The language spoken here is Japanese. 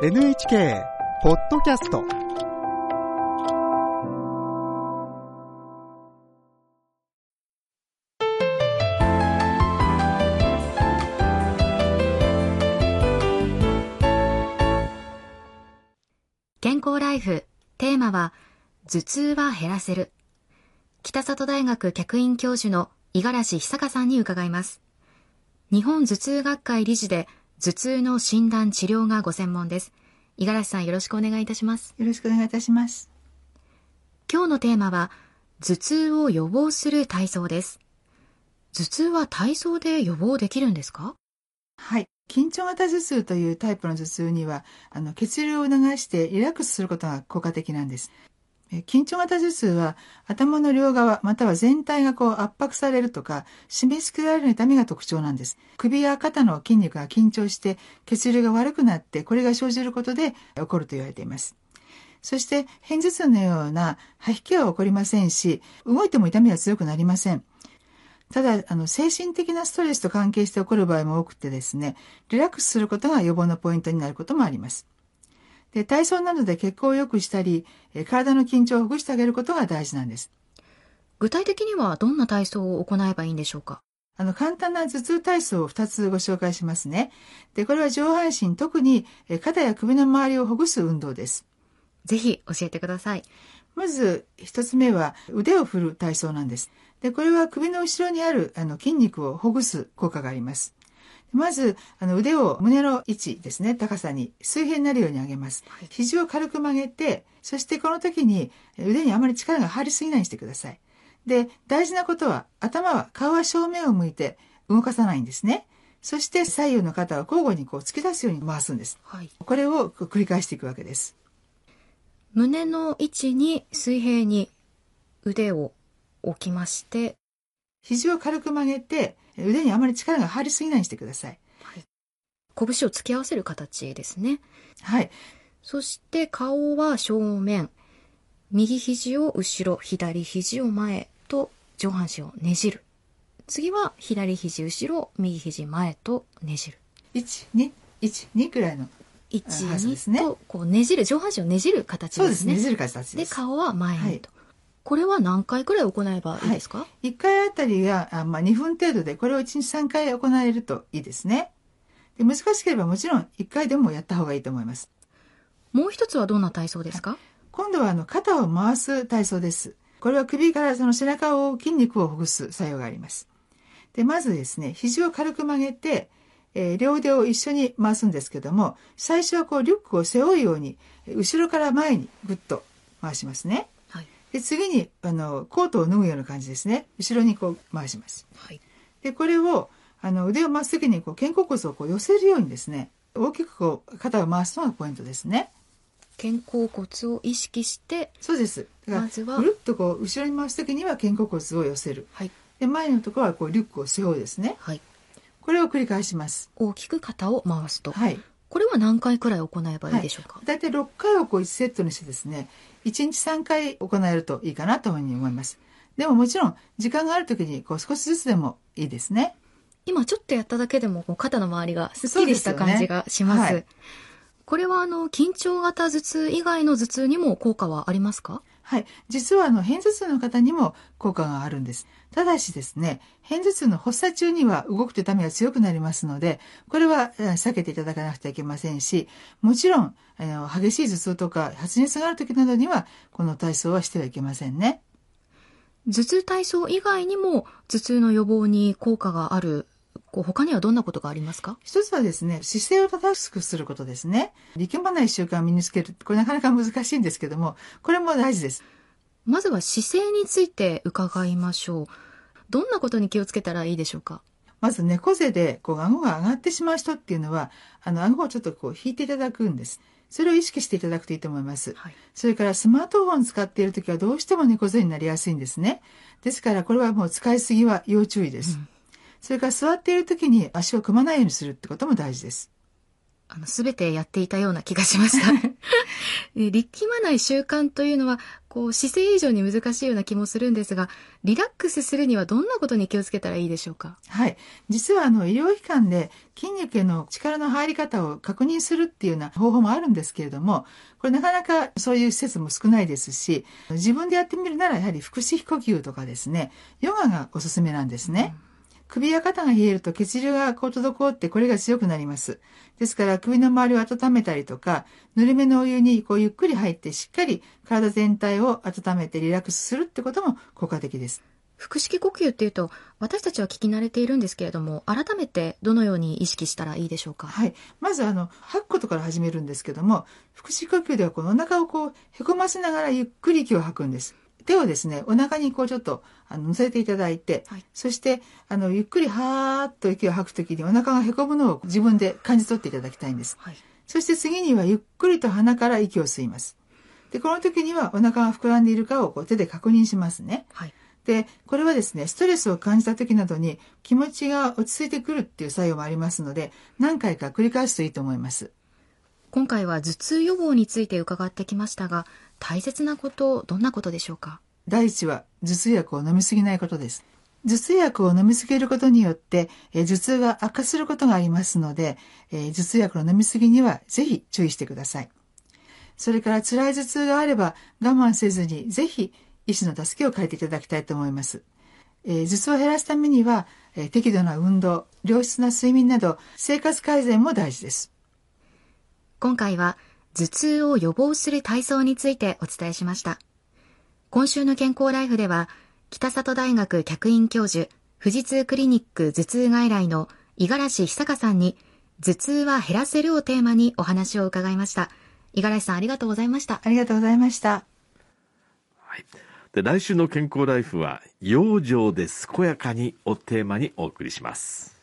NHK ポッドキャスト健康ライフテーマは頭痛は減らせる。北里大学客員教授の五十嵐久香さんに伺います。日本頭痛学会理事で頭痛の診断治療がご専門です五十嵐さんよろしくお願いいたしますよろしくお願いいたします。今日のテーマは頭痛を予防する体操です頭痛は体操で予防できるんですか？はい。緊張型頭痛というタイプの頭痛には、あの、血流を促してリラックスすることが効果的なんです。え緊張型頭痛は頭の両側または全体がこう圧迫されるとか締め付けられる痛みが特徴なんです。首や肩の筋肉が緊張して血流が悪くなってこれが生じることで起こると言われています。そして片頭痛のような吐き気は起こりませんし動いても痛みは強くなりません。ただ、あの、精神的なストレスと関係して起こる場合も多くてですね、リラックスすることが予防のポイントになることもあります。で、体操などで血行を良くしたり、え体の緊張をほぐしてあげることが大事なんです。具体的にはどんな体操を行えばいいんでしょうか？あの、簡単な頭痛体操を2つご紹介しますね。で、これは上半身、特にえ肩や首の周りをほぐす運動です。ぜひ教えてくださいまず一つ目は腕を振る体操なんです。で、これは首の後ろにあるあの筋肉をほぐす効果があります。まず、あの腕を胸の位置ですね、高さに水平になるように上げます。肘を軽く曲げて、そしてこの時に腕にあまり力が入りすぎないようにしてください。で、大事なことは頭は顔は正面を向いて動かさないんですね。そして左右の肩を交互にこう突き出すように回すんです。はいこれを繰り返していくわけです。胸の位置に水平に腕を置きまして、肘を軽く曲げて腕にあまり力が入りすぎないようにしてください。拳を突き合わせる形ですね。はい。そして顔は正面、右肘を後ろ、左肘を前と上半身をねじる。次は左肘後ろ、右肘前とねじる。1、2、1、2くらいの。1、はいそうですね2とこうねじる、上半身をねじる形そうですね。ですね。ねじる形で。です顔は前にと。はいこれは何回くらい行えばいいですか、1回あたりが、あまあ、2分程度で、これを1日3回行えるといいですね。で難しければもちろん1回でもやった方がいいと思います。もう一つはどんな体操ですか、今度はあの肩を回す体操です。これは首からその背中を筋肉をほぐす作用があります。で、まずですね、肘を軽く曲げて、えー両腕を一緒に回すんですけども、最初はこうリュックを背負うように、えー後ろから前にぐっと回しますね。はい。で、次に、あの、コートを脱ぐような感じですね。後ろにこう回します。はい。で、これを、あの、腕を回すときに、こう、肩甲骨をこう寄せるようにですね、大きくこう、肩を回すのがポイントですね。肩甲骨を意識して、そうです。だから、まずはぐるっとこう、後ろに回すときには肩甲骨を寄せる。はい。で、前のところはこう、リュックを背負うですね。はい。これを繰り返します。大きく肩を回すと。はい。これは何回くらい行えばいいでしょうか、だいたい6回をこう1セットにしてですね、1日3回行えるといいかなというふうに思います。でももちろん、時間があるときにこう少しずつでもいいですね。今ちょっとやっただけでもこう肩の周りがすっきりした感じがします。ねはいこれはあの、緊張型頭痛以外の頭痛にも効果はありますか？はい。実はあの、片頭痛の方にも効果があるんです。ただしですね、片頭痛の発作中には動くと痛みが強くなりますので、これはえー避けていただかなくてはいけませんし、もちろん、あの激しい頭痛とか発熱がある時などには、この体操はしてはいけませんね。頭痛体操以外にも頭痛の予防に効果がある、こう他にはどんなことがありますか？一つはですね、姿勢を正しくすることですね。力まない習慣を身につける。これなかなか難しいんですけども、これも大事です。まずは姿勢について伺いましょう。どんなことに気をつけたらいいでしょうか？まず猫背で、こう、顎が上がってしまう人っていうのは、あの、顎をちょっとこう、引いていただくんです。それを意識していただくといいと思います。はい。それからスマートフォンを使っているときはどうしても猫背になりやすいんですね。ですからこれはもう使いすぎは要注意です。それから座っているときに足を組まないようにするってことも大事です。あの、すべてやっていたような気がしました。え力まない習慣というのは、こう、姿勢以上に難しいような気もするんですが、リラックスするにはどんなことに気をつけたらいいでしょうか？はい。実はあの医療機関で筋肉への力の入り方を確認するっていうような方法もあるんですけれども、これなかなかそういう施設も少ないですし、自分でやってみるならやはり腹式呼吸とかですね、ヨガがおすすめなんですね。首や肩が冷えると血流がこう滞ってこれが強くなります。ですから首の周りを温めたりとか、ぬるめのお湯にこうゆっくり入ってしっかり体全体を温めてリラックスするってことも効果的です。腹式呼吸っていうと、私たちは聞き慣れているんですけれども、改めてどのように意識したらいいでしょうか？はい。まずあの、吐くことから始めるんですけども、腹式呼吸ではこのお腹をこう、へこませながらゆっくり息を吐くんです。手をですね、お腹にこうちょっと、あの、乗せていただいて、はいそして、あの、ゆっくりはーっと息を吐くときにお腹がへこむのを自分で感じ取っていただきたいんです。はい。そして次にはゆっくりと鼻から息を吸います。で、この時にはお腹が膨らんでいるかをこう手で確認しますね。はい。で、これはですね、ストレスを感じた時などに気持ちが落ち着いてくるっていう作用もありますので、何回か繰り返すといいと思います。今回は頭痛予防について伺ってきましたが、大切なこと、どんなことでしょうか？第一は頭痛薬を飲みすぎないことです。頭痛薬を飲みすぎることによって、えー頭痛が悪化することがありますので、えー頭痛薬の飲みすぎにはぜひ注意してください。それから辛い頭痛があれば我慢せずにぜひ医師の助けを借りていただきたいと思います。えー頭痛を減らすためには、えー適度な運動、良質な睡眠など生活改善も大事です。今回は頭痛を予防する体操についてお伝えしました。今週の健康ライフでは、北里大学客員教授、富士通クリニック頭痛外来の五十嵐久香さんに、頭痛は減らせるをテーマにお話を伺いました。五十嵐さんありがとうございました。ありがとうございました。はい。で、来週の健康ライフは、養生で健やかにをテーマにお送りします。